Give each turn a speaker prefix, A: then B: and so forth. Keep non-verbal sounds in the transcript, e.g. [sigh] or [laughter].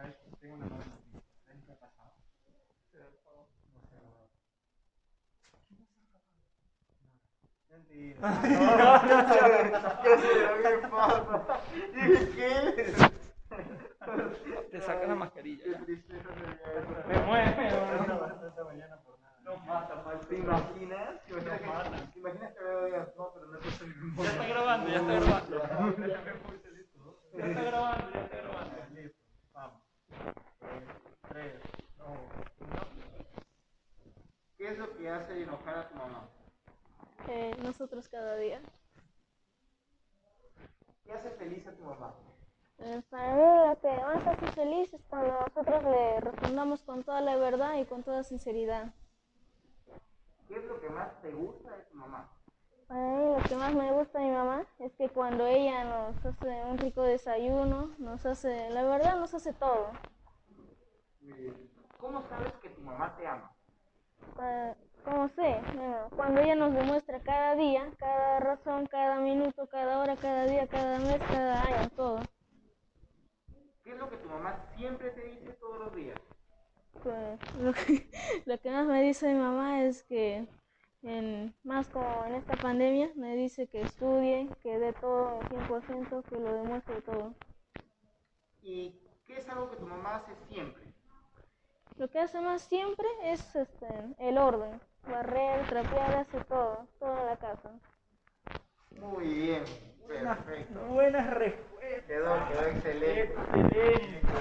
A: ¿sabes? Tengo una mala noticia. ¿Sabes qué ha pasado? No.
B: Te saca la mascarilla.
C: Qué tristeza eso.
B: Me mueve,
A: Esta
B: weón.
A: esta mañana por nada.
B: No mata, mal.
C: ¿Te imaginas? ¿Te que, ¿te imaginas que luego digas, no, pero no puesto ningún
B: Ya está grabando, ya está grabando. [laughs] Ya está grabando, ya está grabando.
A: Listo, vamos. Eh, Tres, dos, uno.
C: ¿Qué es lo que hace enojar a tu mamá?
D: Eh, nosotros cada día.
C: ¿Qué hace feliz a tu mamá?
D: Eh, para mí lo que más hace feliz es cuando nosotros le respondamos con toda la verdad y con toda sinceridad.
C: ¿Qué es lo que más te gusta de tu mamá?
D: Para mí lo que más me gusta de mi mamá es que cuando ella nos hace un rico desayuno, nos hace, la verdad nos hace todo.
C: ¿Cómo sabes que tu mamá te ama?
D: Ah, ¿Cómo sé? Bueno, cuando ella nos demuestra cada día, cada razón, cada minuto, cada hora, cada día, cada mes, cada año, todo.
C: ¿Qué es lo que tu mamá siempre te dice todos los días?
D: Pues, [laughs] lo, que, lo que más me dice mi mamá es que, en, más como en esta pandemia, me dice que estudie, que dé todo el 100%, que lo demuestre todo.
C: ¿Y qué es algo que tu mamá hace siempre?
D: Lo que hace más siempre es este, el orden, barrer, trapear, hace todo, en la casa.
C: Muy bien, perfecto.
B: Buenas respuestas.
C: Quedó, quedó excelente.
B: Excelente.